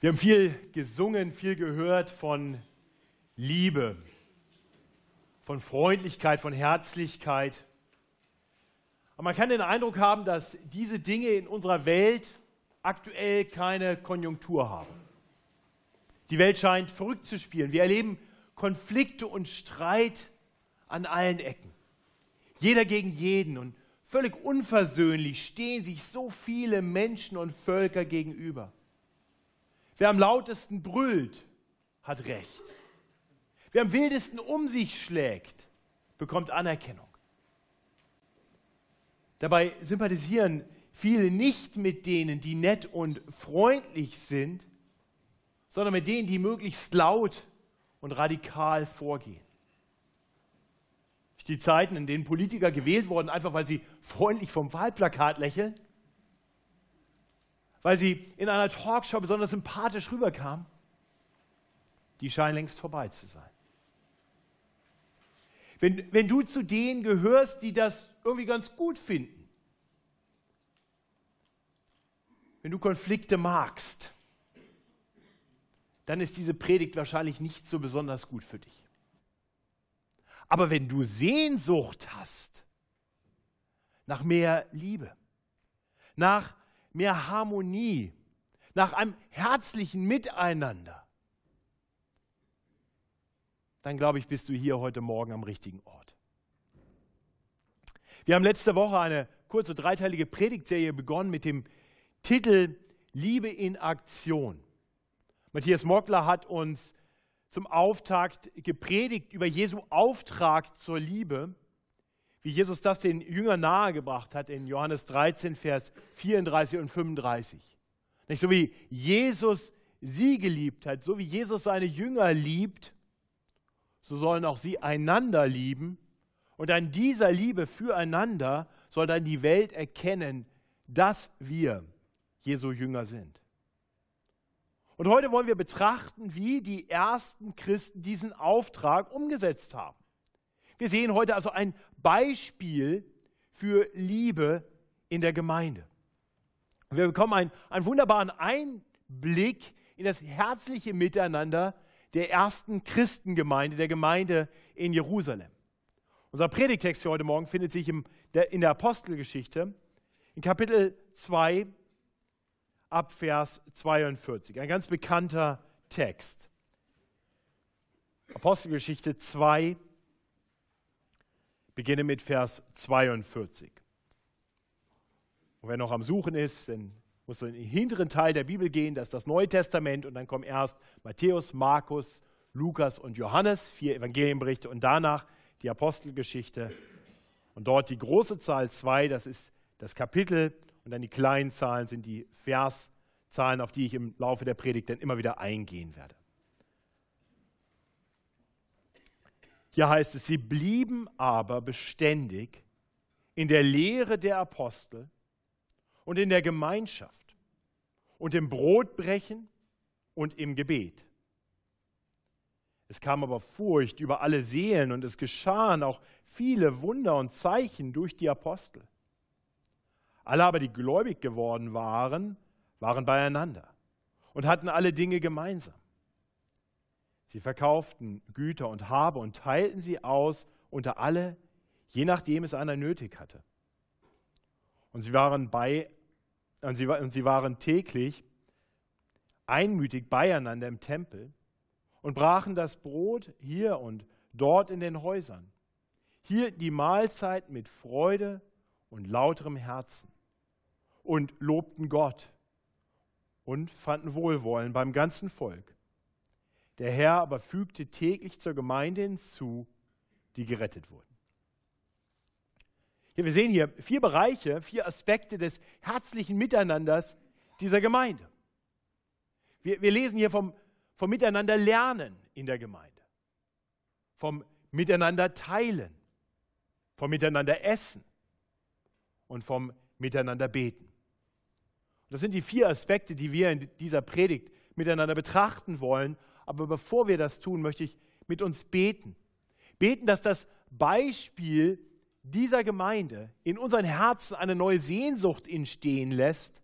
Wir haben viel gesungen, viel gehört von Liebe, von Freundlichkeit, von Herzlichkeit. Aber man kann den Eindruck haben, dass diese Dinge in unserer Welt aktuell keine Konjunktur haben. Die Welt scheint verrückt zu spielen. Wir erleben Konflikte und Streit an allen Ecken. Jeder gegen jeden und völlig unversöhnlich stehen sich so viele Menschen und Völker gegenüber. Wer am lautesten brüllt, hat Recht. Wer am wildesten um sich schlägt, bekommt Anerkennung. Dabei sympathisieren viele nicht mit denen, die nett und freundlich sind, sondern mit denen, die möglichst laut und radikal vorgehen. Die Zeiten, in denen Politiker gewählt wurden, einfach weil sie freundlich vom Wahlplakat lächeln, weil sie in einer Talkshow besonders sympathisch rüberkamen, die scheinen längst vorbei zu sein. Wenn, wenn du zu denen gehörst, die das irgendwie ganz gut finden, wenn du Konflikte magst, dann ist diese Predigt wahrscheinlich nicht so besonders gut für dich. Aber wenn du Sehnsucht hast nach mehr Liebe, nach mehr Harmonie, nach einem herzlichen Miteinander, dann glaube ich, bist du hier heute Morgen am richtigen Ort. Wir haben letzte Woche eine kurze dreiteilige Predigtserie begonnen mit dem Titel Liebe in Aktion. Matthias Mockler hat uns zum Auftakt gepredigt über Jesu Auftrag zur Liebe wie Jesus das den Jüngern nahegebracht hat in Johannes 13, Vers 34 und 35. Nicht so wie Jesus sie geliebt hat, so wie Jesus seine Jünger liebt, so sollen auch sie einander lieben. Und an dieser Liebe füreinander soll dann die Welt erkennen, dass wir Jesu Jünger sind. Und heute wollen wir betrachten, wie die ersten Christen diesen Auftrag umgesetzt haben. Wir sehen heute also ein Beispiel für Liebe in der Gemeinde. Wir bekommen einen, einen wunderbaren Einblick in das herzliche Miteinander der ersten Christengemeinde, der Gemeinde in Jerusalem. Unser Predigtext für heute Morgen findet sich im, der, in der Apostelgeschichte in Kapitel 2 ab Vers 42. Ein ganz bekannter Text. Apostelgeschichte 2, beginne mit Vers 42. Und wer noch am Suchen ist, dann muss in den hinteren Teil der Bibel gehen, das ist das Neue Testament und dann kommen erst Matthäus, Markus, Lukas und Johannes, vier Evangelienberichte und danach die Apostelgeschichte und dort die große Zahl 2, das ist das Kapitel und dann die kleinen Zahlen sind die Verszahlen, auf die ich im Laufe der Predigt dann immer wieder eingehen werde. Hier heißt es, sie blieben aber beständig in der Lehre der Apostel und in der Gemeinschaft und im Brotbrechen und im Gebet. Es kam aber Furcht über alle Seelen und es geschahen auch viele Wunder und Zeichen durch die Apostel. Alle aber, die gläubig geworden waren, waren beieinander und hatten alle Dinge gemeinsam. Sie verkauften Güter und Habe und teilten sie aus unter alle, je nachdem es einer nötig hatte. Und sie waren, bei, und sie, und sie waren täglich einmütig beieinander im Tempel und brachen das Brot hier und dort in den Häusern, hielten die Mahlzeit mit Freude und lauterem Herzen und lobten Gott und fanden Wohlwollen beim ganzen Volk. Der Herr aber fügte täglich zur Gemeinde hinzu, die gerettet wurden. Hier, wir sehen hier vier Bereiche, vier Aspekte des herzlichen Miteinanders dieser Gemeinde. Wir, wir lesen hier vom, vom Miteinander lernen in der Gemeinde, vom Miteinander teilen, vom Miteinander essen und vom Miteinander beten. Das sind die vier Aspekte, die wir in dieser Predigt miteinander betrachten wollen aber bevor wir das tun, möchte ich mit uns beten. Beten, dass das Beispiel dieser Gemeinde in unseren Herzen eine neue Sehnsucht entstehen lässt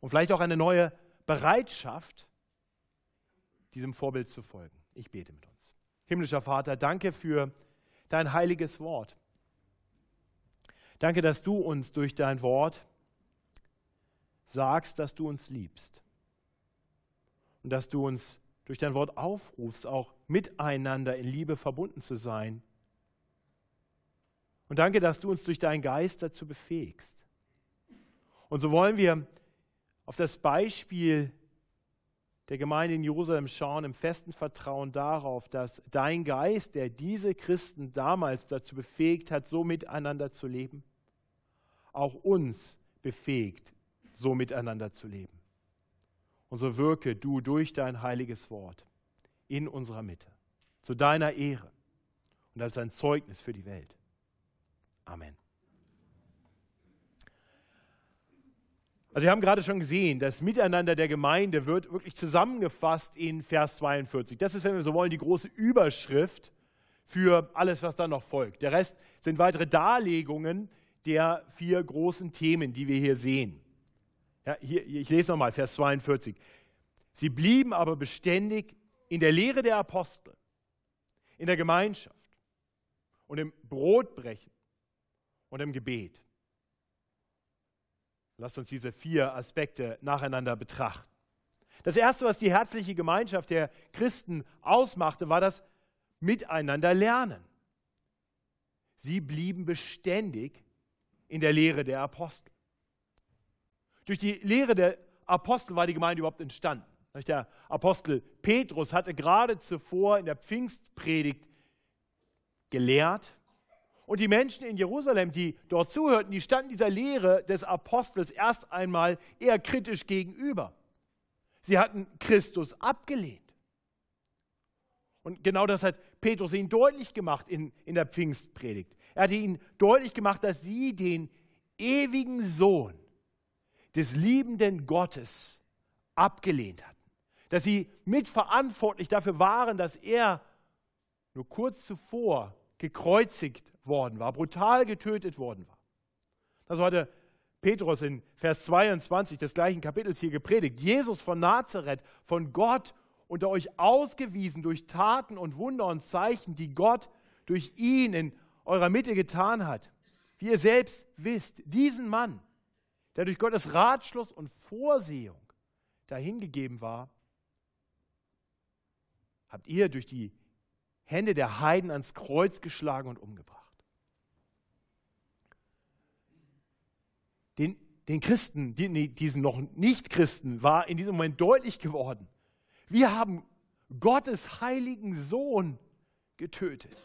und vielleicht auch eine neue Bereitschaft, diesem Vorbild zu folgen. Ich bete mit uns. Himmlischer Vater, danke für dein heiliges Wort. Danke, dass du uns durch dein Wort sagst, dass du uns liebst und dass du uns durch dein Wort aufrufst, auch miteinander in Liebe verbunden zu sein. Und danke, dass du uns durch deinen Geist dazu befähigst. Und so wollen wir auf das Beispiel der Gemeinde in Jerusalem schauen, im festen Vertrauen darauf, dass dein Geist, der diese Christen damals dazu befähigt hat, so miteinander zu leben, auch uns befähigt, so miteinander zu leben. Und so wirke du durch dein heiliges Wort in unserer Mitte, zu deiner Ehre und als ein Zeugnis für die Welt. Amen. Also wir haben gerade schon gesehen, das Miteinander der Gemeinde wird wirklich zusammengefasst in Vers 42. Das ist, wenn wir so wollen, die große Überschrift für alles, was dann noch folgt. Der Rest sind weitere Darlegungen der vier großen Themen, die wir hier sehen. Ja, hier, ich lese nochmal Vers 42. Sie blieben aber beständig in der Lehre der Apostel, in der Gemeinschaft und im Brotbrechen und im Gebet. Lasst uns diese vier Aspekte nacheinander betrachten. Das Erste, was die herzliche Gemeinschaft der Christen ausmachte, war das Miteinander lernen. Sie blieben beständig in der Lehre der Apostel. Durch die Lehre der Apostel war die Gemeinde überhaupt entstanden. Der Apostel Petrus hatte gerade zuvor in der Pfingstpredigt gelehrt und die Menschen in Jerusalem, die dort zuhörten, die standen dieser Lehre des Apostels erst einmal eher kritisch gegenüber. Sie hatten Christus abgelehnt. Und genau das hat Petrus ihnen deutlich gemacht in, in der Pfingstpredigt. Er hatte ihnen deutlich gemacht, dass sie den ewigen Sohn des liebenden Gottes abgelehnt hatten. Dass sie mitverantwortlich dafür waren, dass er nur kurz zuvor gekreuzigt worden war, brutal getötet worden war. Das hatte Petrus in Vers 22 des gleichen Kapitels hier gepredigt. Jesus von Nazareth, von Gott unter euch ausgewiesen durch Taten und Wunder und Zeichen, die Gott durch ihn in eurer Mitte getan hat. Wie ihr selbst wisst, diesen Mann, der durch Gottes Ratschluss und Vorsehung dahingegeben war, habt ihr durch die Hände der Heiden ans Kreuz geschlagen und umgebracht. Den, den Christen, die, diesen noch Nicht-Christen, war in diesem Moment deutlich geworden, wir haben Gottes heiligen Sohn getötet.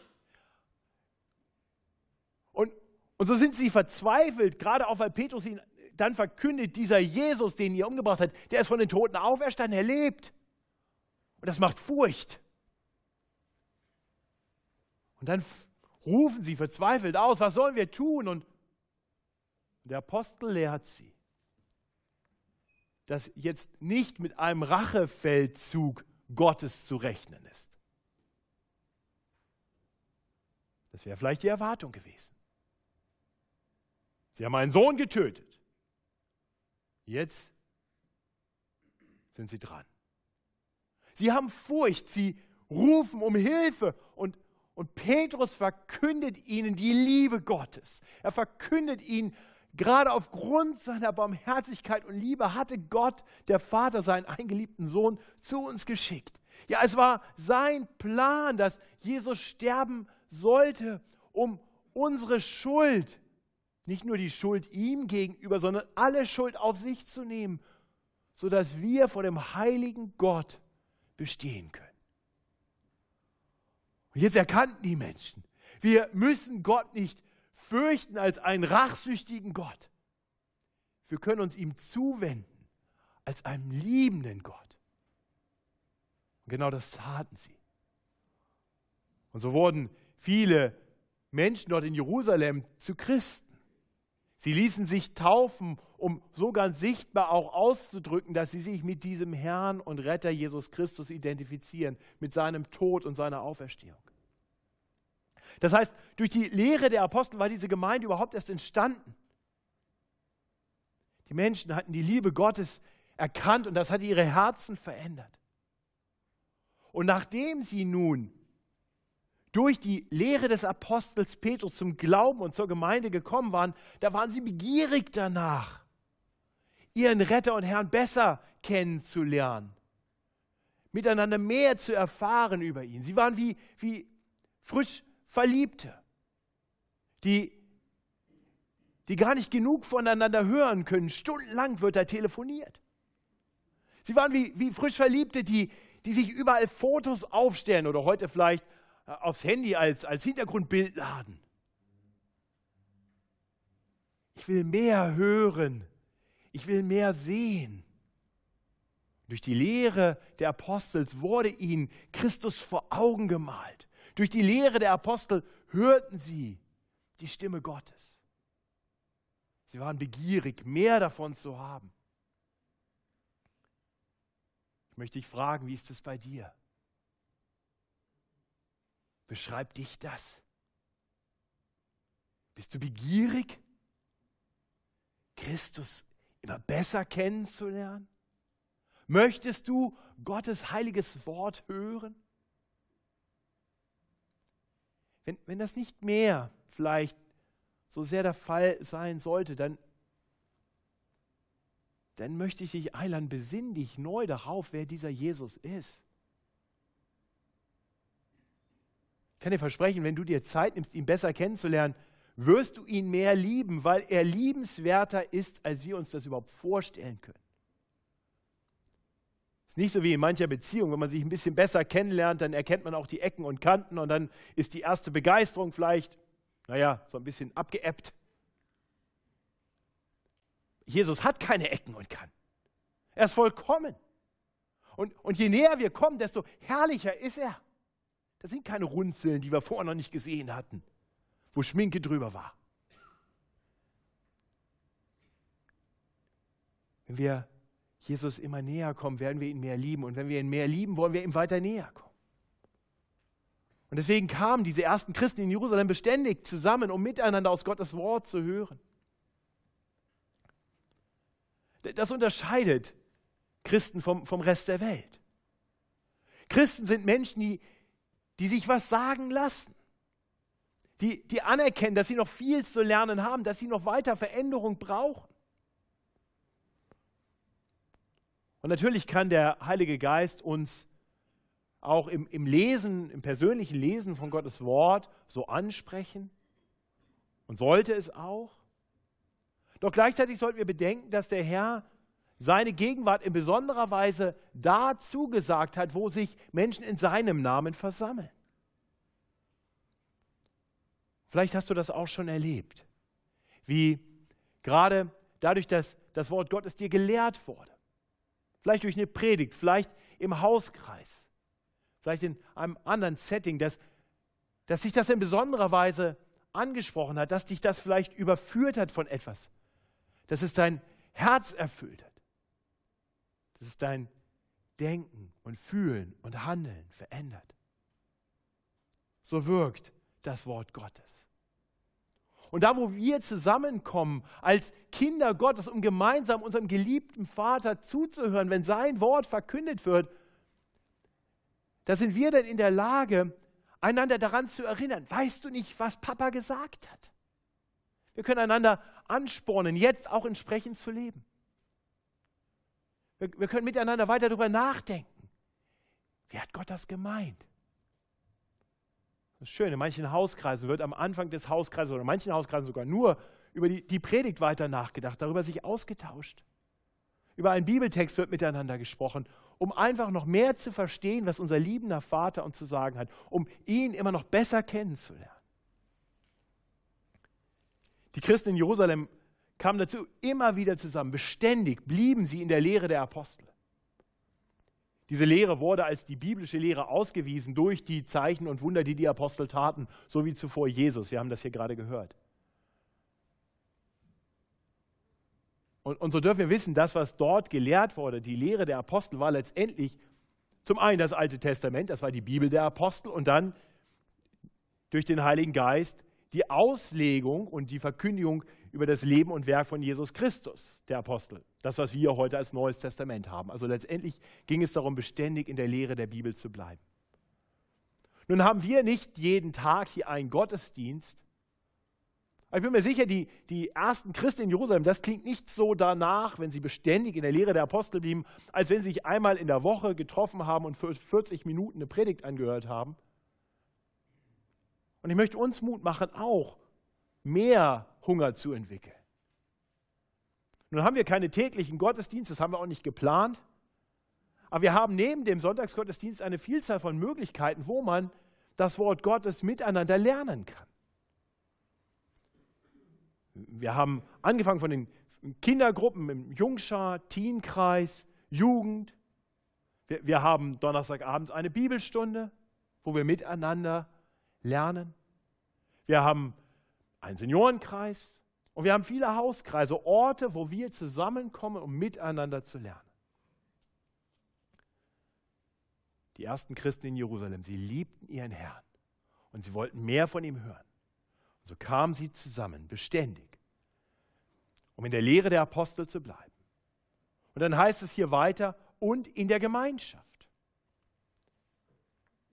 Und, und so sind sie verzweifelt, gerade auch weil Petrus ihn dann verkündet, dieser Jesus, den ihr umgebracht habt, der ist von den Toten auferstanden, er lebt. Und das macht Furcht. Und dann rufen sie verzweifelt aus, was sollen wir tun? Und der Apostel lehrt sie, dass jetzt nicht mit einem Rachefeldzug Gottes zu rechnen ist. Das wäre vielleicht die Erwartung gewesen. Sie haben einen Sohn getötet. Jetzt sind sie dran. Sie haben Furcht, sie rufen um Hilfe und und Petrus verkündet ihnen die Liebe Gottes. Er verkündet ihnen, gerade aufgrund seiner Barmherzigkeit und Liebe hatte Gott, der Vater, seinen eingeliebten Sohn zu uns geschickt. Ja, es war sein Plan, dass Jesus sterben sollte, um unsere Schuld, nicht nur die Schuld ihm gegenüber, sondern alle Schuld auf sich zu nehmen, sodass wir vor dem heiligen Gott bestehen können. Und jetzt erkannten die Menschen, wir müssen Gott nicht fürchten als einen rachsüchtigen Gott. Wir können uns ihm zuwenden als einem liebenden Gott. Und genau das taten sie. Und so wurden viele Menschen dort in Jerusalem zu Christen. Sie ließen sich taufen, um so ganz sichtbar auch auszudrücken, dass sie sich mit diesem Herrn und Retter Jesus Christus identifizieren, mit seinem Tod und seiner Auferstehung. Das heißt, durch die Lehre der Apostel war diese Gemeinde überhaupt erst entstanden. Die Menschen hatten die Liebe Gottes erkannt und das hat ihre Herzen verändert. Und nachdem sie nun durch die Lehre des Apostels Petrus zum Glauben und zur Gemeinde gekommen waren, da waren sie begierig danach, ihren Retter und Herrn besser kennenzulernen, miteinander mehr zu erfahren über ihn. Sie waren wie, wie frisch Verliebte, die, die gar nicht genug voneinander hören können. Stundenlang wird da telefoniert. Sie waren wie, wie frisch Verliebte, die, die sich überall Fotos aufstellen oder heute vielleicht aufs Handy als, als Hintergrundbild laden. Ich will mehr hören. Ich will mehr sehen. Durch die Lehre der Apostels wurde ihnen Christus vor Augen gemalt. Durch die Lehre der Apostel hörten sie die Stimme Gottes. Sie waren begierig, mehr davon zu haben. Ich möchte dich fragen, wie ist es bei dir? Beschreibt dich das? Bist du begierig, Christus immer besser kennenzulernen? Möchtest du Gottes heiliges Wort hören? Wenn, wenn das nicht mehr vielleicht so sehr der Fall sein sollte, dann, dann möchte ich dich einladen, besinn dich neu darauf, wer dieser Jesus ist. Ich kann dir versprechen, wenn du dir Zeit nimmst, ihn besser kennenzulernen, wirst du ihn mehr lieben, weil er liebenswerter ist, als wir uns das überhaupt vorstellen können. Es ist nicht so wie in mancher Beziehung, wenn man sich ein bisschen besser kennenlernt, dann erkennt man auch die Ecken und Kanten und dann ist die erste Begeisterung vielleicht, naja, so ein bisschen abgeebbt. Jesus hat keine Ecken und Kanten. Er ist vollkommen. Und, und je näher wir kommen, desto herrlicher ist er. Das sind keine Runzeln, die wir vorher noch nicht gesehen hatten, wo Schminke drüber war. Wenn wir Jesus immer näher kommen, werden wir ihn mehr lieben. Und wenn wir ihn mehr lieben, wollen wir ihm weiter näher kommen. Und deswegen kamen diese ersten Christen in Jerusalem beständig zusammen, um miteinander aus Gottes Wort zu hören. Das unterscheidet Christen vom, vom Rest der Welt. Christen sind Menschen, die, die sich was sagen lassen, die, die anerkennen, dass sie noch viel zu lernen haben, dass sie noch weiter Veränderung brauchen. Und natürlich kann der Heilige Geist uns auch im, im Lesen, im persönlichen Lesen von Gottes Wort so ansprechen und sollte es auch. Doch gleichzeitig sollten wir bedenken, dass der Herr seine Gegenwart in besonderer Weise da zugesagt hat, wo sich Menschen in seinem Namen versammeln. Vielleicht hast du das auch schon erlebt, wie gerade dadurch, dass das Wort Gottes dir gelehrt wurde, vielleicht durch eine Predigt, vielleicht im Hauskreis, vielleicht in einem anderen Setting, dass, dass sich das in besonderer Weise angesprochen hat, dass dich das vielleicht überführt hat von etwas, dass es dein Herz erfüllt hat. Das ist dein Denken und Fühlen und Handeln verändert. So wirkt das Wort Gottes. Und da, wo wir zusammenkommen als Kinder Gottes, um gemeinsam unserem geliebten Vater zuzuhören, wenn sein Wort verkündet wird, da sind wir dann in der Lage, einander daran zu erinnern. Weißt du nicht, was Papa gesagt hat? Wir können einander anspornen, jetzt auch entsprechend zu leben. Wir, wir können miteinander weiter darüber nachdenken. Wie hat Gott das gemeint? Das ist schön, in manchen Hauskreisen wird am Anfang des Hauskreises oder in manchen Hauskreisen sogar nur über die, die Predigt weiter nachgedacht, darüber sich ausgetauscht. Über einen Bibeltext wird miteinander gesprochen, um einfach noch mehr zu verstehen, was unser liebender Vater uns zu sagen hat, um ihn immer noch besser kennenzulernen. Die Christen in Jerusalem kamen dazu immer wieder zusammen. Beständig blieben sie in der Lehre der Apostel. Diese Lehre wurde als die biblische Lehre ausgewiesen durch die Zeichen und Wunder, die die Apostel taten, so wie zuvor Jesus. Wir haben das hier gerade gehört. Und, und so dürfen wir wissen, das, was dort gelehrt wurde, die Lehre der Apostel, war letztendlich zum einen das Alte Testament, das war die Bibel der Apostel, und dann durch den Heiligen Geist die Auslegung und die Verkündigung über das Leben und Werk von Jesus Christus, der Apostel. Das, was wir heute als Neues Testament haben. Also letztendlich ging es darum, beständig in der Lehre der Bibel zu bleiben. Nun haben wir nicht jeden Tag hier einen Gottesdienst. Aber ich bin mir sicher, die, die ersten Christen in Jerusalem, das klingt nicht so danach, wenn sie beständig in der Lehre der Apostel blieben, als wenn sie sich einmal in der Woche getroffen haben und für 40 Minuten eine Predigt angehört haben. Und ich möchte uns Mut machen, auch mehr Hunger zu entwickeln. Nun haben wir keine täglichen Gottesdienste, das haben wir auch nicht geplant. Aber wir haben neben dem Sonntagsgottesdienst eine Vielzahl von Möglichkeiten, wo man das Wort Gottes miteinander lernen kann. Wir haben angefangen von den Kindergruppen im Jungschar, Teenkreis, Jugend. Wir, wir haben Donnerstagabends eine Bibelstunde, wo wir miteinander lernen. Wir haben einen Seniorenkreis und wir haben viele Hauskreise, Orte, wo wir zusammenkommen, um miteinander zu lernen. Die ersten Christen in Jerusalem, sie liebten ihren Herrn und sie wollten mehr von ihm hören. Und so kamen sie zusammen, beständig, um in der Lehre der Apostel zu bleiben. Und dann heißt es hier weiter, und in der Gemeinschaft.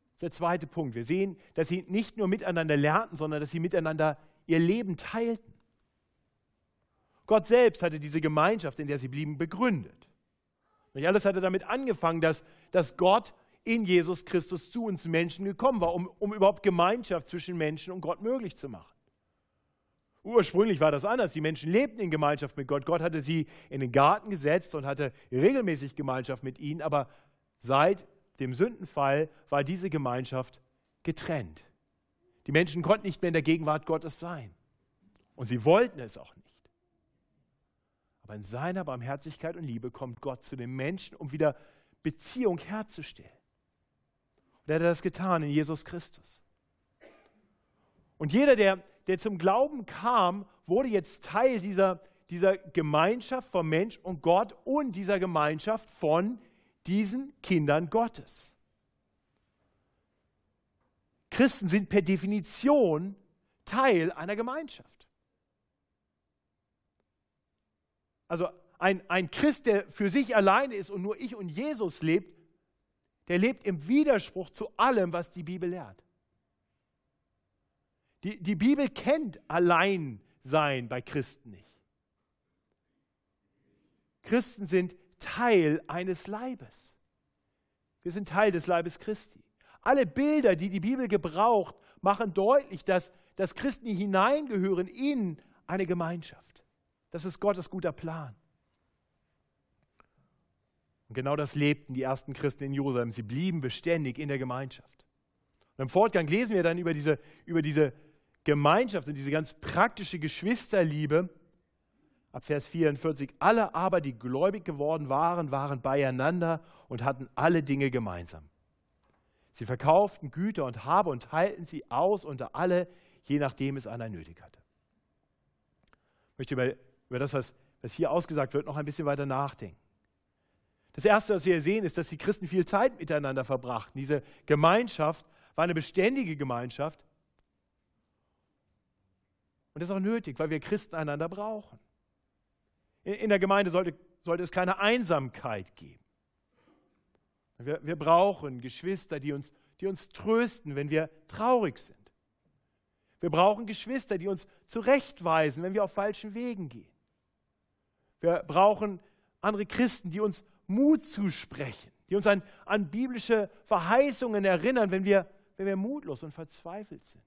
Das ist der zweite Punkt. Wir sehen, dass sie nicht nur miteinander lernten, sondern dass sie miteinander ihr Leben teilten. Gott selbst hatte diese Gemeinschaft, in der sie blieben, begründet. Und alles hatte damit angefangen, dass, dass Gott in Jesus Christus zu uns Menschen gekommen war, um, um überhaupt Gemeinschaft zwischen Menschen und Gott möglich zu machen. Ursprünglich war das anders. Die Menschen lebten in Gemeinschaft mit Gott. Gott hatte sie in den Garten gesetzt und hatte regelmäßig Gemeinschaft mit ihnen. Aber seit dem Sündenfall war diese Gemeinschaft getrennt. Die Menschen konnten nicht mehr in der Gegenwart Gottes sein. Und sie wollten es auch nicht. Aber in seiner Barmherzigkeit und Liebe kommt Gott zu den Menschen, um wieder Beziehung herzustellen. Und er hat das getan in Jesus Christus. Und jeder, der, der zum Glauben kam, wurde jetzt Teil dieser, dieser Gemeinschaft von Mensch und Gott und dieser Gemeinschaft von diesen Kindern Gottes. Christen sind per Definition Teil einer Gemeinschaft. Also ein, ein Christ, der für sich alleine ist und nur ich und Jesus lebt, der lebt im Widerspruch zu allem, was die Bibel lehrt. Die, die Bibel kennt Alleinsein bei Christen nicht. Christen sind Teil eines Leibes. Wir sind Teil des Leibes Christi. Alle Bilder, die die Bibel gebraucht, machen deutlich, dass, dass Christen hineingehören in eine Gemeinschaft. Das ist Gottes guter Plan. Und genau das lebten die ersten Christen in Jerusalem. Sie blieben beständig in der Gemeinschaft. Und im Fortgang lesen wir dann über diese, über diese Gemeinschaft und diese ganz praktische Geschwisterliebe. Ab Vers 44. Alle aber, die gläubig geworden waren, waren beieinander und hatten alle Dinge gemeinsam. Sie verkauften Güter und Habe und teilten sie aus unter alle, je nachdem es einer nötig hatte. Ich möchte über, über das, was, was hier ausgesagt wird, noch ein bisschen weiter nachdenken. Das Erste, was wir hier sehen, ist, dass die Christen viel Zeit miteinander verbrachten. Diese Gemeinschaft war eine beständige Gemeinschaft. Und das ist auch nötig, weil wir Christen einander brauchen. In, in der Gemeinde sollte, sollte es keine Einsamkeit geben. Wir, wir brauchen Geschwister, die uns, die uns trösten, wenn wir traurig sind. Wir brauchen Geschwister, die uns zurechtweisen, wenn wir auf falschen Wegen gehen. Wir brauchen andere Christen, die uns Mut zusprechen, die uns an, an biblische Verheißungen erinnern, wenn wir, wenn wir mutlos und verzweifelt sind.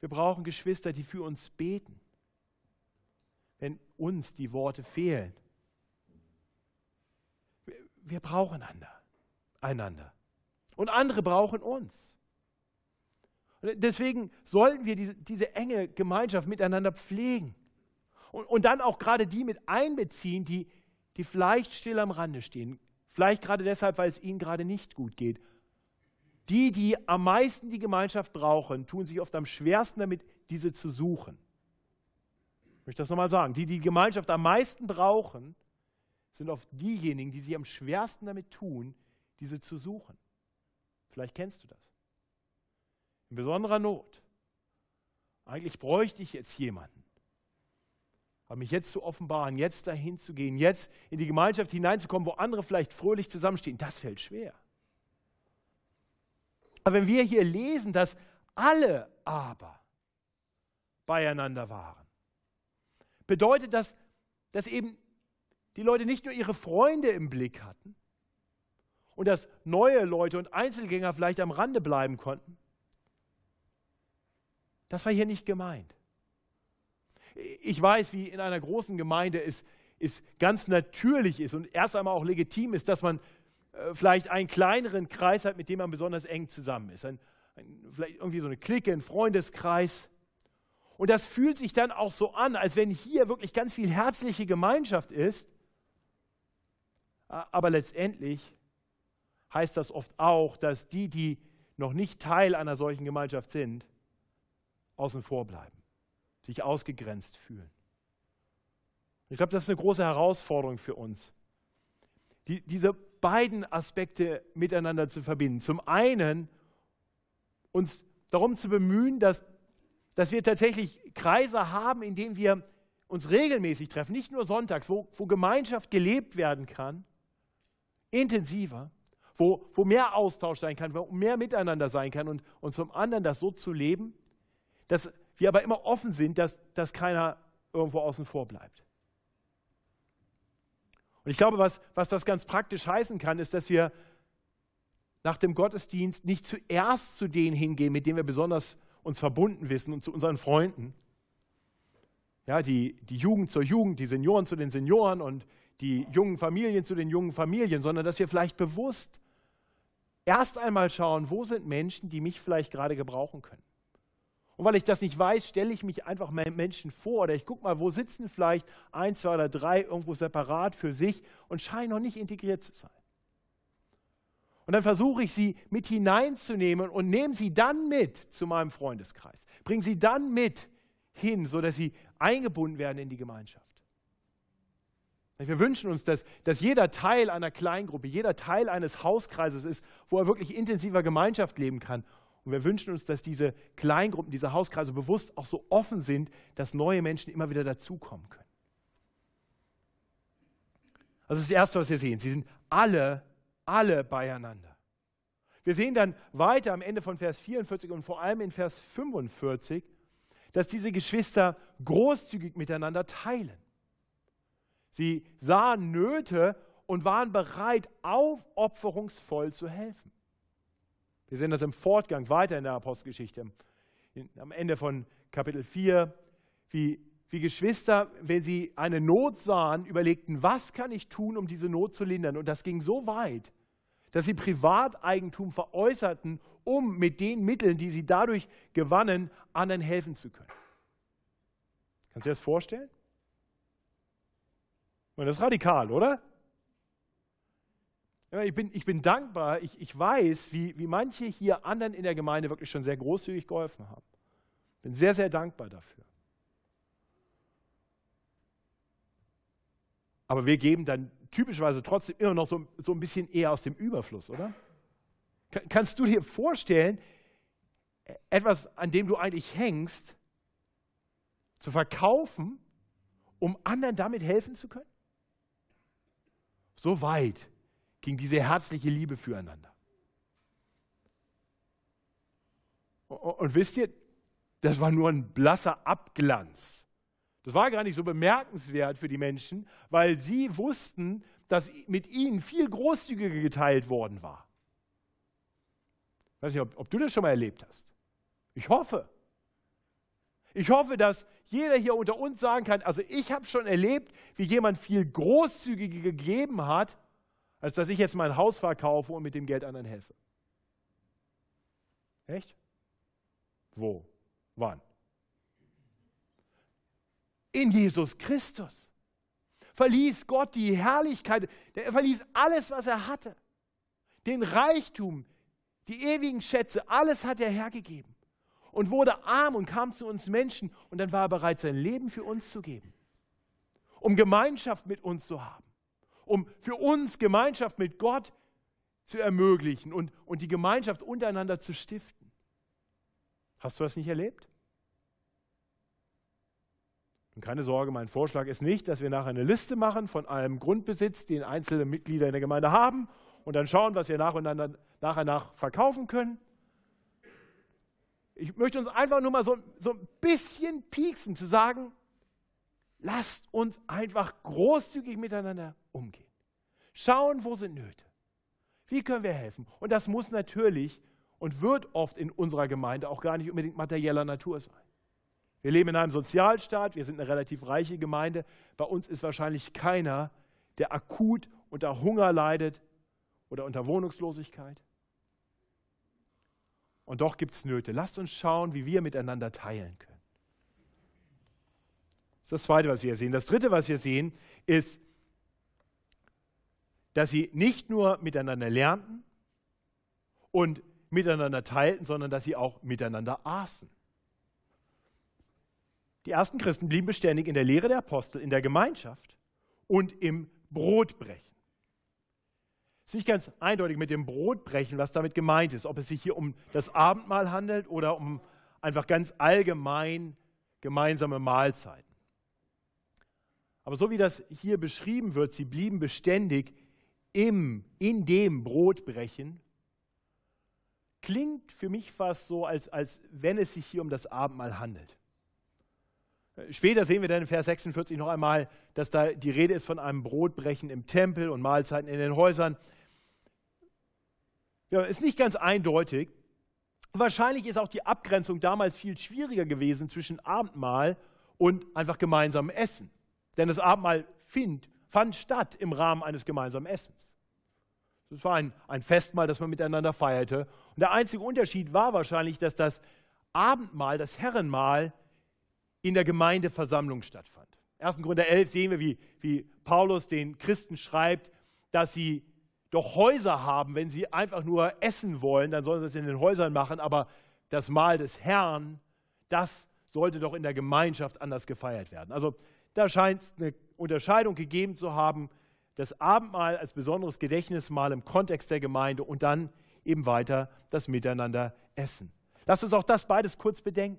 Wir brauchen Geschwister, die für uns beten, wenn uns die Worte fehlen. Wir, brauchen einander, einander. Und andere brauchen uns. Und deswegen sollten wir diese, diese enge Gemeinschaft miteinander pflegen. Und, und dann auch gerade die mit einbeziehen, die, die vielleicht still am Rande stehen, vielleicht gerade deshalb, weil es ihnen gerade nicht gut geht. Die, die am meisten die Gemeinschaft brauchen, tun sich oft am schwersten damit, diese zu suchen. Ich möchte das nochmal sagen. Die, die die Gemeinschaft am meisten brauchen, sind oft diejenigen, die sich am schwersten damit tun, diese zu suchen. Vielleicht kennst du das. In besonderer Not. eigentlich bräuchte ich jetzt jemanden. Aber mich jetzt zu offenbaren, jetzt dahin zu gehen, jetzt in die Gemeinschaft hineinzukommen, wo andere vielleicht fröhlich zusammenstehen, das fällt schwer. Aber wenn wir hier lesen, dass alle aber beieinander waren, bedeutet das, dass eben die Leute nicht nur ihre Freunde im Blick hatten und dass neue Leute und Einzelgänger vielleicht am Rande bleiben konnten. Das war hier nicht gemeint. Ich weiß, wie in einer großen Gemeinde es, es ganz natürlich ist und erst einmal auch legitim ist, dass man äh, vielleicht einen kleineren Kreis hat, mit dem man besonders eng zusammen ist. Ein, ein, vielleicht irgendwie so eine Clique, ein Freundeskreis. Und das fühlt sich dann auch so an, als wenn hier wirklich ganz viel herzliche Gemeinschaft ist. Aber letztendlich heißt das oft auch, dass die, die noch nicht Teil einer solchen Gemeinschaft sind, außen vor bleiben, sich ausgegrenzt fühlen. Ich glaube, das ist eine große Herausforderung für uns, die, diese beiden Aspekte miteinander zu verbinden. Zum einen uns darum zu bemühen, dass, dass wir tatsächlich Kreise haben, in denen wir uns regelmäßig treffen, nicht nur sonntags, wo, wo Gemeinschaft gelebt werden kann, intensiver, wo, wo mehr Austausch sein kann, wo mehr Miteinander sein kann und, und zum anderen das so zu leben, dass wir aber immer offen sind, dass, dass keiner irgendwo außen vor bleibt. Und ich glaube, was, was das ganz praktisch heißen kann, ist, dass wir nach dem Gottesdienst nicht zuerst zu denen hingehen, mit denen wir besonders uns verbunden wissen und zu unseren Freunden. Ja, die, die Jugend zur Jugend, die Senioren zu den Senioren und die jungen Familien zu den jungen Familien, sondern dass wir vielleicht bewusst erst einmal schauen, wo sind Menschen, die mich vielleicht gerade gebrauchen können. Und weil ich das nicht weiß, stelle ich mich einfach Menschen vor oder ich gucke mal, wo sitzen vielleicht ein, zwei oder drei irgendwo separat für sich und scheinen noch nicht integriert zu sein. Und dann versuche ich sie mit hineinzunehmen und nehme sie dann mit zu meinem Freundeskreis. Bringe sie dann mit hin, sodass sie eingebunden werden in die Gemeinschaft. Wir wünschen uns, dass, dass jeder Teil einer Kleingruppe, jeder Teil eines Hauskreises ist, wo er wirklich intensiver Gemeinschaft leben kann. Und wir wünschen uns, dass diese Kleingruppen, diese Hauskreise bewusst auch so offen sind, dass neue Menschen immer wieder dazukommen können. Also das Erste, was wir sehen, sie sind alle, alle beieinander. Wir sehen dann weiter am Ende von Vers 44 und vor allem in Vers 45, dass diese Geschwister großzügig miteinander teilen. Sie sahen Nöte und waren bereit, aufopferungsvoll zu helfen. Wir sehen das im Fortgang weiter in der Apostelgeschichte, am Ende von Kapitel 4, wie, wie Geschwister, wenn sie eine Not sahen, überlegten, was kann ich tun, um diese Not zu lindern. Und das ging so weit, dass sie Privateigentum veräußerten, um mit den Mitteln, die sie dadurch gewannen, anderen helfen zu können. Kannst du dir das vorstellen? Und das ist radikal, oder? Ich bin, ich bin dankbar, ich, ich weiß, wie, wie manche hier anderen in der Gemeinde wirklich schon sehr großzügig geholfen haben. Bin sehr, sehr dankbar dafür. Aber wir geben dann typischerweise trotzdem immer noch so, so ein bisschen eher aus dem Überfluss, oder? Kannst du dir vorstellen, etwas, an dem du eigentlich hängst, zu verkaufen, um anderen damit helfen zu können? So weit ging diese herzliche Liebe füreinander. Und wisst ihr, das war nur ein blasser Abglanz. Das war gar nicht so bemerkenswert für die Menschen, weil sie wussten, dass mit ihnen viel großzügiger geteilt worden war. Ich weiß nicht, ob, ob du das schon mal erlebt hast. Ich hoffe. Ich hoffe, dass jeder hier unter uns sagen kann, also ich habe schon erlebt, wie jemand viel großzügiger gegeben hat, als dass ich jetzt mein Haus verkaufe und mit dem Geld anderen helfe. Echt? Wo? Wann? In Jesus Christus verließ Gott die Herrlichkeit, er verließ alles, was er hatte. Den Reichtum, die ewigen Schätze, alles hat er hergegeben und wurde arm und kam zu uns Menschen und dann war er bereit, sein Leben für uns zu geben, um Gemeinschaft mit uns zu haben um für uns Gemeinschaft mit Gott zu ermöglichen und, und die Gemeinschaft untereinander zu stiften. Hast du das nicht erlebt? Und keine Sorge, mein Vorschlag ist nicht, dass wir nachher eine Liste machen von allem Grundbesitz, den einzelne Mitglieder in der Gemeinde haben und dann schauen, was wir nach und nach, nach und nach verkaufen können. Ich möchte uns einfach nur mal so, so ein bisschen pieksen, zu sagen, lasst uns einfach großzügig miteinander umgehen. Schauen, wo sind Nöte. Wie können wir helfen? Und das muss natürlich und wird oft in unserer Gemeinde auch gar nicht unbedingt materieller Natur sein. Wir leben in einem Sozialstaat, wir sind eine relativ reiche Gemeinde. Bei uns ist wahrscheinlich keiner, der akut unter Hunger leidet oder unter Wohnungslosigkeit. Und doch gibt es Nöte. Lasst uns schauen, wie wir miteinander teilen können. Das ist das Zweite, was wir sehen. Das Dritte, was wir sehen, ist, dass sie nicht nur miteinander lernten und miteinander teilten, sondern dass sie auch miteinander aßen. Die ersten Christen blieben beständig in der Lehre der Apostel, in der Gemeinschaft und im Brotbrechen. Es ist nicht ganz eindeutig mit dem Brotbrechen, was damit gemeint ist, ob es sich hier um das Abendmahl handelt oder um einfach ganz allgemein gemeinsame Mahlzeiten. Aber so wie das hier beschrieben wird, sie blieben beständig im, in dem Brotbrechen, klingt für mich fast so, als, als wenn es sich hier um das Abendmahl handelt. Später sehen wir dann in Vers 46 noch einmal, dass da die Rede ist von einem Brotbrechen im Tempel und Mahlzeiten in den Häusern. Ja, ist nicht ganz eindeutig. Wahrscheinlich ist auch die Abgrenzung damals viel schwieriger gewesen zwischen Abendmahl und einfach gemeinsamem Essen. Denn das Abendmahl find, fand statt im Rahmen eines gemeinsamen Essens. Das war ein, ein Festmahl, das man miteinander feierte. Und der einzige Unterschied war wahrscheinlich, dass das Abendmahl, das Herrenmahl, in der Gemeindeversammlung stattfand. 1. Korinther 11 sehen wir, wie, wie Paulus den Christen schreibt, dass sie doch Häuser haben, wenn sie einfach nur essen wollen, dann sollen sie es in den Häusern machen, aber das Mahl des Herrn, das sollte doch in der Gemeinschaft anders gefeiert werden. Also da scheint es eine Unterscheidung gegeben zu haben, das Abendmahl als besonderes Gedächtnismahl im Kontext der Gemeinde und dann eben weiter das Miteinander essen. Lasst uns auch das beides kurz bedenken.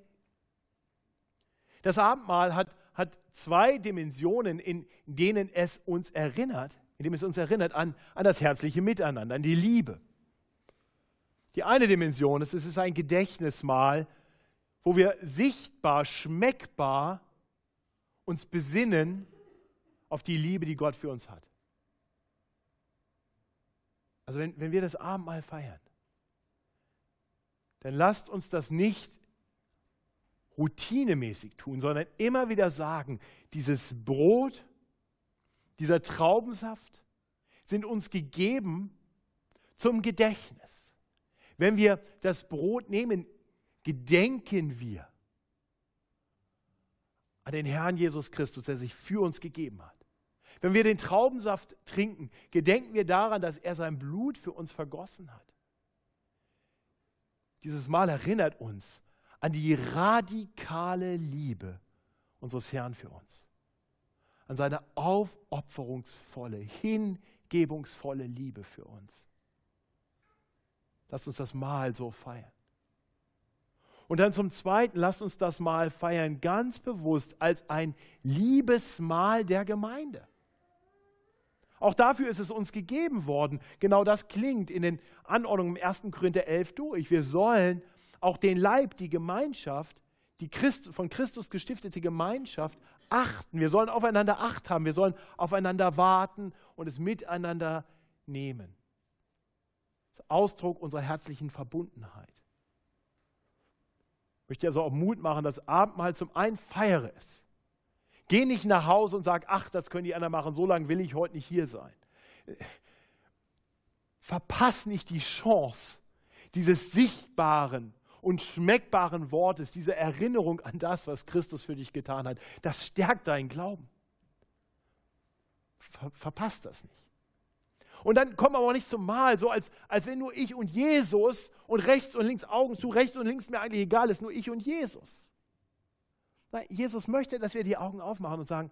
Das Abendmahl hat, hat zwei Dimensionen, in denen es uns erinnert, indem es uns erinnert an, an das herzliche Miteinander, an die Liebe. Die eine Dimension ist, es ist ein Gedächtnismahl, wo wir sichtbar, schmeckbar uns besinnen auf die Liebe, die Gott für uns hat. Also wenn, wenn wir das Abendmahl feiern, dann lasst uns das nicht routinemäßig tun, sondern immer wieder sagen, dieses Brot, dieser Traubensaft sind uns gegeben zum Gedächtnis. Wenn wir das Brot nehmen, gedenken wir an den Herrn Jesus Christus, der sich für uns gegeben hat. Wenn wir den Traubensaft trinken, gedenken wir daran, dass er sein Blut für uns vergossen hat. Dieses Mal erinnert uns an die radikale Liebe unseres Herrn für uns, an seine aufopferungsvolle, hingebungsvolle Liebe für uns. Lasst uns das Mahl so feiern. Und dann zum Zweiten, lasst uns das Mahl feiern ganz bewusst als ein Liebesmahl der Gemeinde. Auch dafür ist es uns gegeben worden. Genau das klingt in den Anordnungen im 1. Korinther 11 durch. Wir sollen auch den Leib, die Gemeinschaft, die Christ, von Christus gestiftete Gemeinschaft achten. Wir sollen aufeinander Acht haben, wir sollen aufeinander warten und es miteinander nehmen. Das ist Ausdruck unserer herzlichen Verbundenheit. Ich möchte also auch Mut machen, das Abendmahl zum einen feiere es. Geh nicht nach Hause und sag, ach, das können die anderen machen, so lange will ich heute nicht hier sein. Verpass nicht die Chance dieses sichtbaren, und schmeckbaren Wortes, diese Erinnerung an das, was Christus für dich getan hat, das stärkt deinen Glauben. Ver verpasst das nicht. Und dann wir aber nicht zum Mahl, so als, als wenn nur ich und Jesus und rechts und links Augen zu, rechts und links mir eigentlich egal ist, nur ich und Jesus. Nein, Jesus möchte, dass wir die Augen aufmachen und sagen,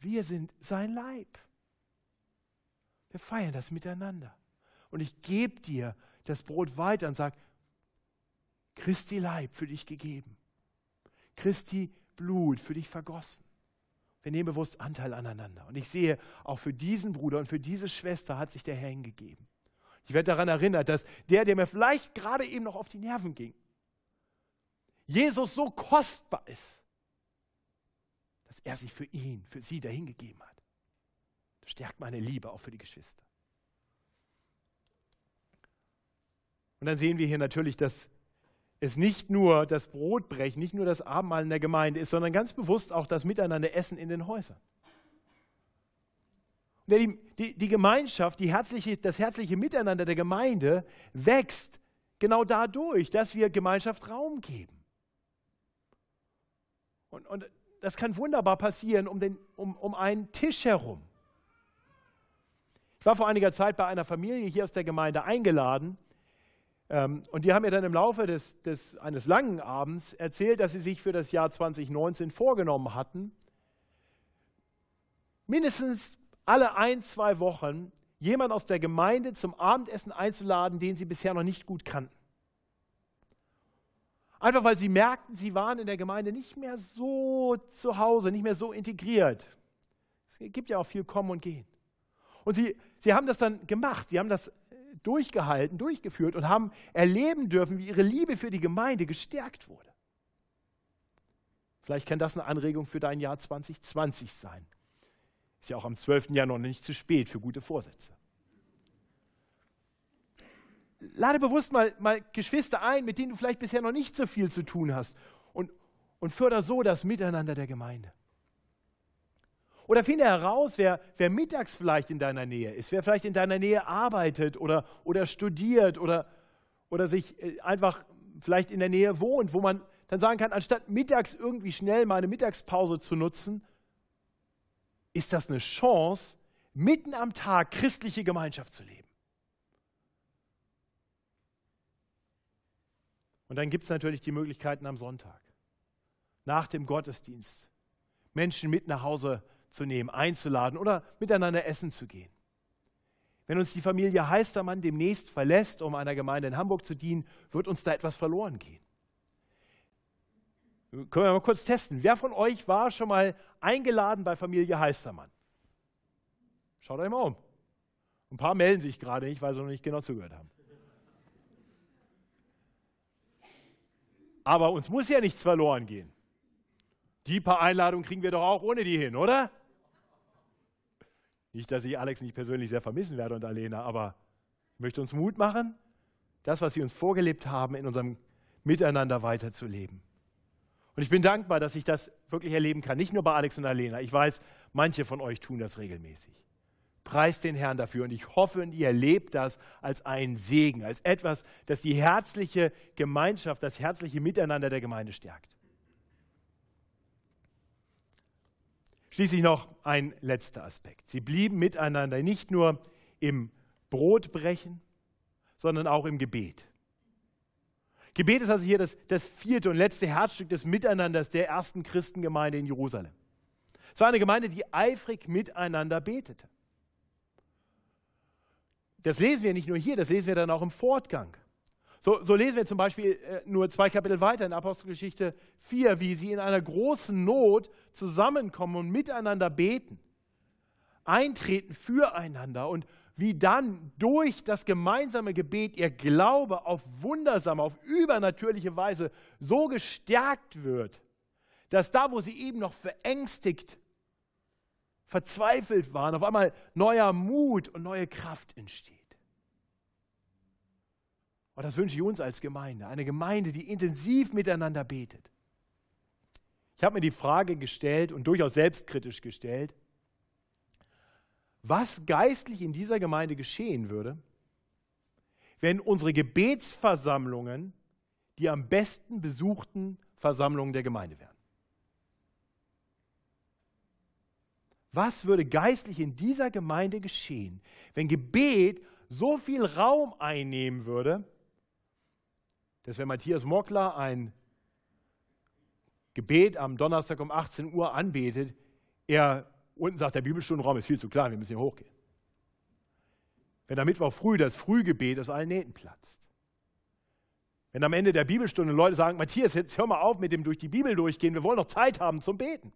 wir sind sein Leib. Wir feiern das miteinander. Und ich gebe dir das Brot weiter und sage, Christi Leib für dich gegeben. Christi Blut für dich vergossen. Wir nehmen bewusst Anteil aneinander. Und ich sehe, auch für diesen Bruder und für diese Schwester hat sich der Herr hingegeben. Ich werde daran erinnert, dass der, der mir vielleicht gerade eben noch auf die Nerven ging, Jesus so kostbar ist, dass er sich für ihn, für sie dahingegeben hat. Das stärkt meine Liebe auch für die Geschwister. Und dann sehen wir hier natürlich, dass es nicht nur das Brotbrechen, nicht nur das Abendmahl in der Gemeinde ist, sondern ganz bewusst auch das Miteinander essen in den Häusern. Die, die, die, Gemeinschaft, die herzliche, das herzliche Miteinander der Gemeinde wächst genau dadurch, dass wir Gemeinschaft Raum geben. Und, und das kann wunderbar passieren um, den, um, um einen Tisch herum. Ich war vor einiger Zeit bei einer Familie hier aus der Gemeinde eingeladen und die haben mir dann im Laufe des, des, eines langen Abends erzählt, dass sie sich für das Jahr 2019 vorgenommen hatten, mindestens alle ein, zwei Wochen jemand aus der Gemeinde zum Abendessen einzuladen, den sie bisher noch nicht gut kannten. Einfach weil sie merkten, sie waren in der Gemeinde nicht mehr so zu Hause, nicht mehr so integriert. Es gibt ja auch viel Kommen und Gehen. Und sie, sie haben das dann gemacht, sie haben das durchgehalten, durchgeführt und haben erleben dürfen, wie ihre Liebe für die Gemeinde gestärkt wurde. Vielleicht kann das eine Anregung für dein Jahr 2020 sein. Ist ja auch am 12. Januar noch nicht zu spät für gute Vorsätze. Lade bewusst mal, mal Geschwister ein, mit denen du vielleicht bisher noch nicht so viel zu tun hast und, und förder so das Miteinander der Gemeinde. Oder finde heraus, wer, wer mittags vielleicht in deiner Nähe ist, wer vielleicht in deiner Nähe arbeitet oder, oder studiert oder, oder sich äh, einfach vielleicht in der Nähe wohnt, wo man dann sagen kann, anstatt mittags irgendwie schnell mal eine Mittagspause zu nutzen, ist das eine Chance, mitten am Tag christliche Gemeinschaft zu leben. Und dann gibt es natürlich die Möglichkeiten am Sonntag, nach dem Gottesdienst, Menschen mit nach Hause zu nehmen, einzuladen oder miteinander essen zu gehen. Wenn uns die Familie Heistermann demnächst verlässt, um einer Gemeinde in Hamburg zu dienen, wird uns da etwas verloren gehen. Können wir mal kurz testen. Wer von euch war schon mal eingeladen bei Familie Heistermann? Schaut euch mal um. Ein paar melden sich gerade nicht, weil sie noch nicht genau zugehört haben. Aber uns muss ja nichts verloren gehen. Die paar Einladungen kriegen wir doch auch ohne die hin, oder? Nicht, dass ich Alex nicht persönlich sehr vermissen werde und Alena, aber ich möchte uns Mut machen, das, was sie uns vorgelebt haben, in unserem Miteinander weiterzuleben. Und ich bin dankbar, dass ich das wirklich erleben kann. Nicht nur bei Alex und Alena. Ich weiß, manche von euch tun das regelmäßig. Preist den Herrn dafür. Und ich hoffe, und ihr erlebt das als einen Segen, als etwas, das die herzliche Gemeinschaft, das herzliche Miteinander der Gemeinde stärkt. Schließlich noch ein letzter Aspekt. Sie blieben miteinander nicht nur im Brotbrechen, sondern auch im Gebet. Gebet ist also hier das, das vierte und letzte Herzstück des Miteinanders der ersten Christengemeinde in Jerusalem. Es war eine Gemeinde, die eifrig miteinander betete. Das lesen wir nicht nur hier, das lesen wir dann auch im Fortgang. So, so lesen wir zum Beispiel äh, nur zwei Kapitel weiter in Apostelgeschichte 4, wie sie in einer großen Not zusammenkommen und miteinander beten, eintreten füreinander und wie dann durch das gemeinsame Gebet ihr Glaube auf wundersame, auf übernatürliche Weise so gestärkt wird, dass da, wo sie eben noch verängstigt, verzweifelt waren, auf einmal neuer Mut und neue Kraft entsteht. Und das wünsche ich uns als Gemeinde. Eine Gemeinde, die intensiv miteinander betet. Ich habe mir die Frage gestellt und durchaus selbstkritisch gestellt, was geistlich in dieser Gemeinde geschehen würde, wenn unsere Gebetsversammlungen die am besten besuchten Versammlungen der Gemeinde wären. Was würde geistlich in dieser Gemeinde geschehen, wenn Gebet so viel Raum einnehmen würde, dass wenn Matthias Mockler ein Gebet am Donnerstag um 18 Uhr anbetet, er unten sagt, der Bibelstundenraum ist viel zu klein, wir müssen hier hochgehen. Wenn am Mittwoch früh das Frühgebet aus allen Nähten platzt. Wenn am Ende der Bibelstunde Leute sagen, Matthias, jetzt hör mal auf mit dem durch die Bibel durchgehen, wir wollen noch Zeit haben zum Beten.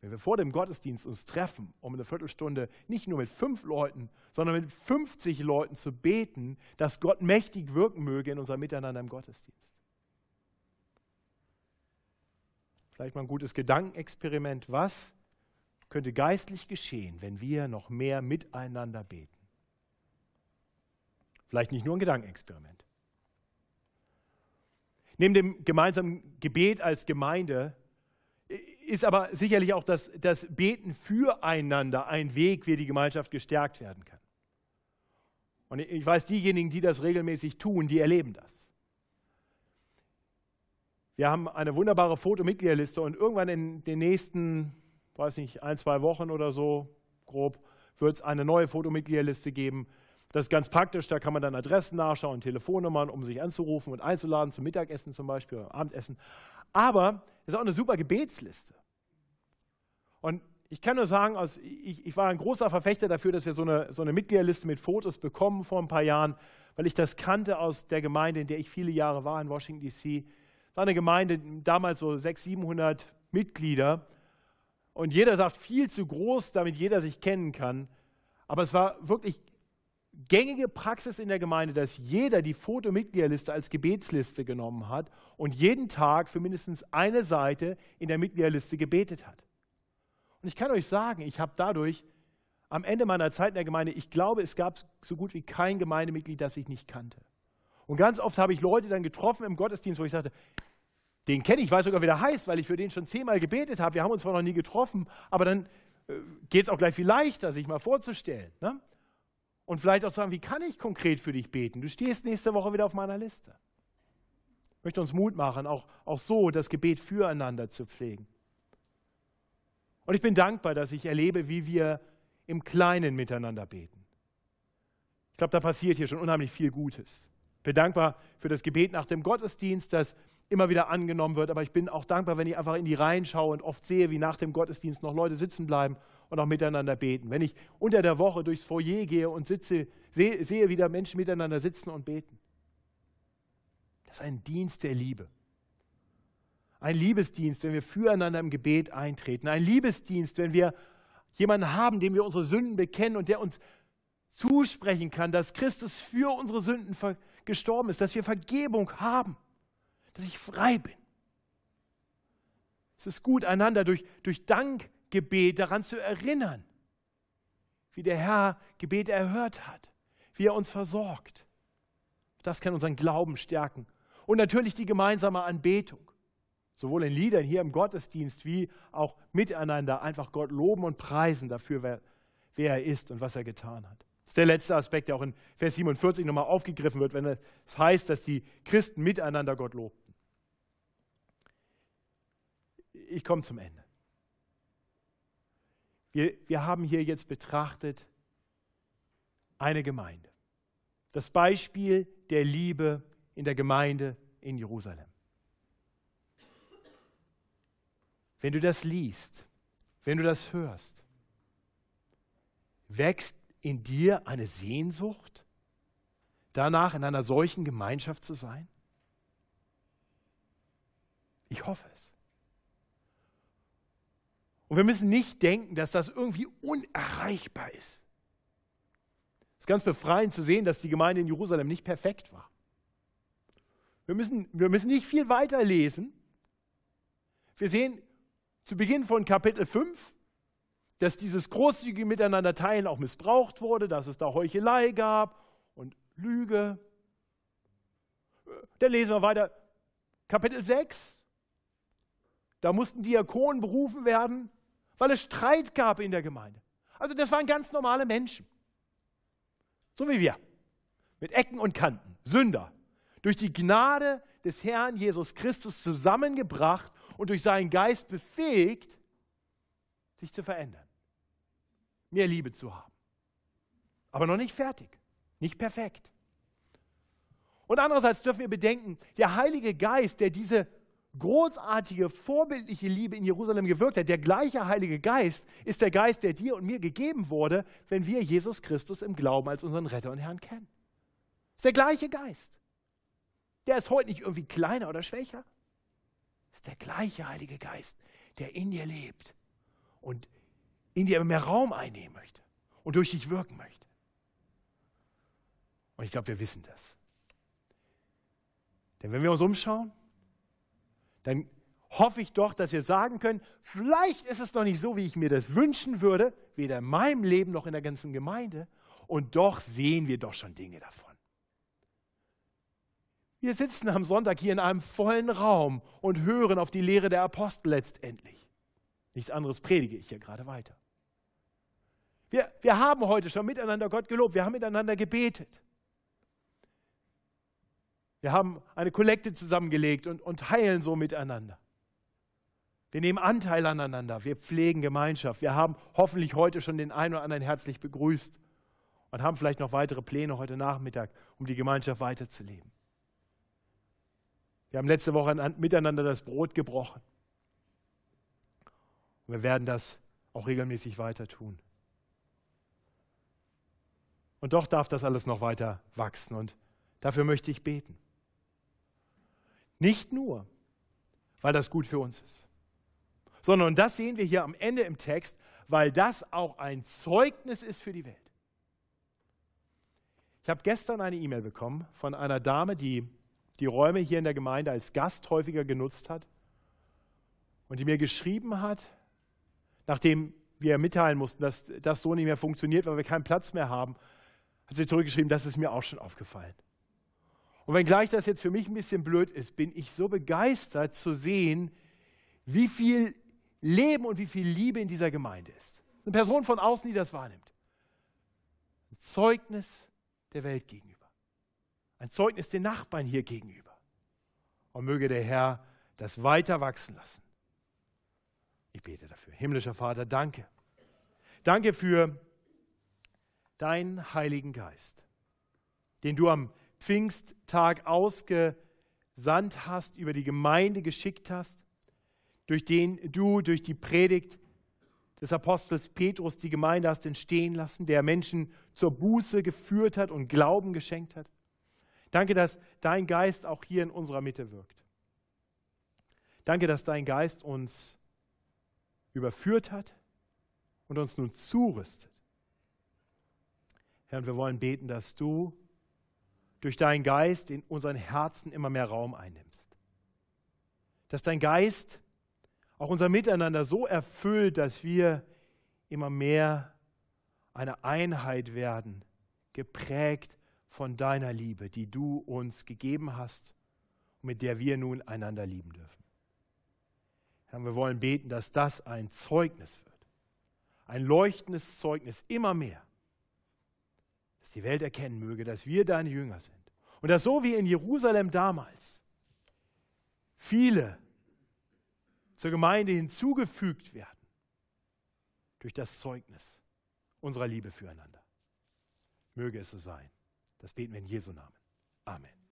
Wenn wir vor dem Gottesdienst uns treffen, um eine Viertelstunde nicht nur mit fünf Leuten, sondern mit 50 Leuten zu beten, dass Gott mächtig wirken möge in unserem Miteinander im Gottesdienst. Vielleicht mal ein gutes Gedankenexperiment. Was könnte geistlich geschehen, wenn wir noch mehr miteinander beten? Vielleicht nicht nur ein Gedankenexperiment. Neben dem gemeinsamen Gebet als Gemeinde ist aber sicherlich auch das, das Beten füreinander ein Weg, wie die Gemeinschaft gestärkt werden kann. Und ich weiß, diejenigen, die das regelmäßig tun, die erleben das. Wir haben eine wunderbare Fotomitgliederliste und irgendwann in den nächsten, weiß nicht, ein, zwei Wochen oder so, grob, wird es eine neue Fotomitgliederliste geben. Das ist ganz praktisch, da kann man dann Adressen nachschauen, Telefonnummern, um sich anzurufen und einzuladen zum Mittagessen zum Beispiel oder Abendessen. Aber es ist auch eine super Gebetsliste. Und ich kann nur sagen, also ich, ich, war ein großer Verfechter dafür, dass wir so eine, so eine Mitgliederliste mit Fotos bekommen vor ein paar Jahren, weil ich das kannte aus der Gemeinde, in der ich viele Jahre war, in Washington, D.C. war eine Gemeinde, damals so 600, 700 Mitglieder. Und jeder sagt, viel zu groß, damit jeder sich kennen kann. Aber es war wirklich gängige Praxis in der Gemeinde, dass jeder die Fotomitgliederliste als Gebetsliste genommen hat und jeden Tag für mindestens eine Seite in der Mitgliederliste gebetet hat. Und ich kann euch sagen, ich habe dadurch am Ende meiner Zeit in der Gemeinde, ich glaube, es gab so gut wie kein Gemeindemitglied, das ich nicht kannte. Und ganz oft habe ich Leute dann getroffen im Gottesdienst, wo ich sagte, den kenne ich, weiß sogar, wie der heißt, weil ich für den schon zehnmal gebetet habe. Wir haben uns zwar noch nie getroffen, aber dann äh, geht es auch gleich viel leichter, sich mal vorzustellen. Ne? Und vielleicht auch sagen, wie kann ich konkret für dich beten? Du stehst nächste Woche wieder auf meiner Liste. Ich möchte uns Mut machen, auch, auch so das Gebet füreinander zu pflegen. Und ich bin dankbar, dass ich erlebe, wie wir im Kleinen miteinander beten. Ich glaube, da passiert hier schon unheimlich viel Gutes. Ich bin dankbar für das Gebet nach dem Gottesdienst, das immer wieder angenommen wird. Aber ich bin auch dankbar, wenn ich einfach in die Reihen schaue und oft sehe, wie nach dem Gottesdienst noch Leute sitzen bleiben und auch miteinander beten. Wenn ich unter der Woche durchs Foyer gehe und sitze, sehe, sehe wieder Menschen miteinander sitzen und beten. Das ist ein Dienst der Liebe. Ein Liebesdienst, wenn wir füreinander im Gebet eintreten. Ein Liebesdienst, wenn wir jemanden haben, dem wir unsere Sünden bekennen und der uns zusprechen kann, dass Christus für unsere Sünden gestorben ist, dass wir Vergebung haben dass ich frei bin. Es ist gut, einander durch, durch Dankgebet daran zu erinnern, wie der Herr Gebete erhört hat, wie er uns versorgt. Das kann unseren Glauben stärken. Und natürlich die gemeinsame Anbetung, sowohl in Liedern hier im Gottesdienst wie auch miteinander einfach Gott loben und preisen dafür, wer, wer er ist und was er getan hat. Das ist der letzte Aspekt, der auch in Vers 47 nochmal aufgegriffen wird, wenn es heißt, dass die Christen miteinander Gott lobten. ich komme zum Ende. Wir, wir haben hier jetzt betrachtet eine Gemeinde. Das Beispiel der Liebe in der Gemeinde in Jerusalem. Wenn du das liest, wenn du das hörst, wächst in dir eine Sehnsucht, danach in einer solchen Gemeinschaft zu sein? Ich hoffe es. Und wir müssen nicht denken, dass das irgendwie unerreichbar ist. Es ist ganz befreiend zu sehen, dass die Gemeinde in Jerusalem nicht perfekt war. Wir müssen, wir müssen nicht viel weiter lesen. Wir sehen zu Beginn von Kapitel 5, dass dieses großzügige Miteinander teilen auch missbraucht wurde, dass es da Heuchelei gab und Lüge. Dann lesen wir weiter Kapitel 6. Da mussten Diakonen berufen werden, weil es Streit gab in der Gemeinde. Also das waren ganz normale Menschen. So wie wir. Mit Ecken und Kanten. Sünder. Durch die Gnade des Herrn Jesus Christus zusammengebracht und durch seinen Geist befähigt, sich zu verändern. Mehr Liebe zu haben. Aber noch nicht fertig. Nicht perfekt. Und andererseits dürfen wir bedenken, der Heilige Geist, der diese großartige, vorbildliche Liebe in Jerusalem gewirkt hat, der gleiche Heilige Geist ist der Geist, der dir und mir gegeben wurde, wenn wir Jesus Christus im Glauben als unseren Retter und Herrn kennen. Ist der gleiche Geist. Der ist heute nicht irgendwie kleiner oder schwächer. Ist der gleiche Heilige Geist, der in dir lebt und in dir mehr Raum einnehmen möchte und durch dich wirken möchte. Und ich glaube, wir wissen das. Denn wenn wir uns umschauen, dann hoffe ich doch, dass wir sagen können, vielleicht ist es noch nicht so, wie ich mir das wünschen würde, weder in meinem Leben noch in der ganzen Gemeinde, und doch sehen wir doch schon Dinge davon. Wir sitzen am Sonntag hier in einem vollen Raum und hören auf die Lehre der Apostel letztendlich. Nichts anderes predige ich hier gerade weiter. Wir, wir haben heute schon miteinander Gott gelobt, wir haben miteinander gebetet. Wir haben eine Kollekte zusammengelegt und, und heilen so miteinander. Wir nehmen Anteil aneinander, wir pflegen Gemeinschaft. Wir haben hoffentlich heute schon den einen oder anderen herzlich begrüßt und haben vielleicht noch weitere Pläne heute Nachmittag, um die Gemeinschaft weiterzuleben. Wir haben letzte Woche miteinander das Brot gebrochen. Und wir werden das auch regelmäßig weiter tun. Und doch darf das alles noch weiter wachsen und dafür möchte ich beten. Nicht nur, weil das gut für uns ist, sondern, und das sehen wir hier am Ende im Text, weil das auch ein Zeugnis ist für die Welt. Ich habe gestern eine E-Mail bekommen von einer Dame, die die Räume hier in der Gemeinde als Gast häufiger genutzt hat und die mir geschrieben hat, nachdem wir mitteilen mussten, dass das so nicht mehr funktioniert, weil wir keinen Platz mehr haben, hat sie zurückgeschrieben, das ist mir auch schon aufgefallen. Und wenngleich das jetzt für mich ein bisschen blöd ist, bin ich so begeistert zu sehen, wie viel Leben und wie viel Liebe in dieser Gemeinde ist. Eine Person von außen, die das wahrnimmt. Ein Zeugnis der Welt gegenüber. Ein Zeugnis den Nachbarn hier gegenüber. Und möge der Herr das weiter wachsen lassen. Ich bete dafür. Himmlischer Vater, danke. Danke für deinen Heiligen Geist, den du am Pfingsttag ausgesandt hast, über die Gemeinde geschickt hast, durch den du durch die Predigt des Apostels Petrus die Gemeinde hast entstehen lassen, der Menschen zur Buße geführt hat und Glauben geschenkt hat. Danke, dass dein Geist auch hier in unserer Mitte wirkt. Danke, dass dein Geist uns überführt hat und uns nun zurüstet. Herr, und wir wollen beten, dass du durch deinen Geist in unseren Herzen immer mehr Raum einnimmst. Dass dein Geist auch unser Miteinander so erfüllt, dass wir immer mehr eine Einheit werden, geprägt von deiner Liebe, die du uns gegeben hast und mit der wir nun einander lieben dürfen. Herr, wir wollen beten, dass das ein Zeugnis wird, ein leuchtendes Zeugnis immer mehr, dass die Welt erkennen möge, dass wir deine Jünger sind. Und dass so wie in Jerusalem damals viele zur Gemeinde hinzugefügt werden durch das Zeugnis unserer Liebe füreinander. Möge es so sein. Das beten wir in Jesu Namen. Amen.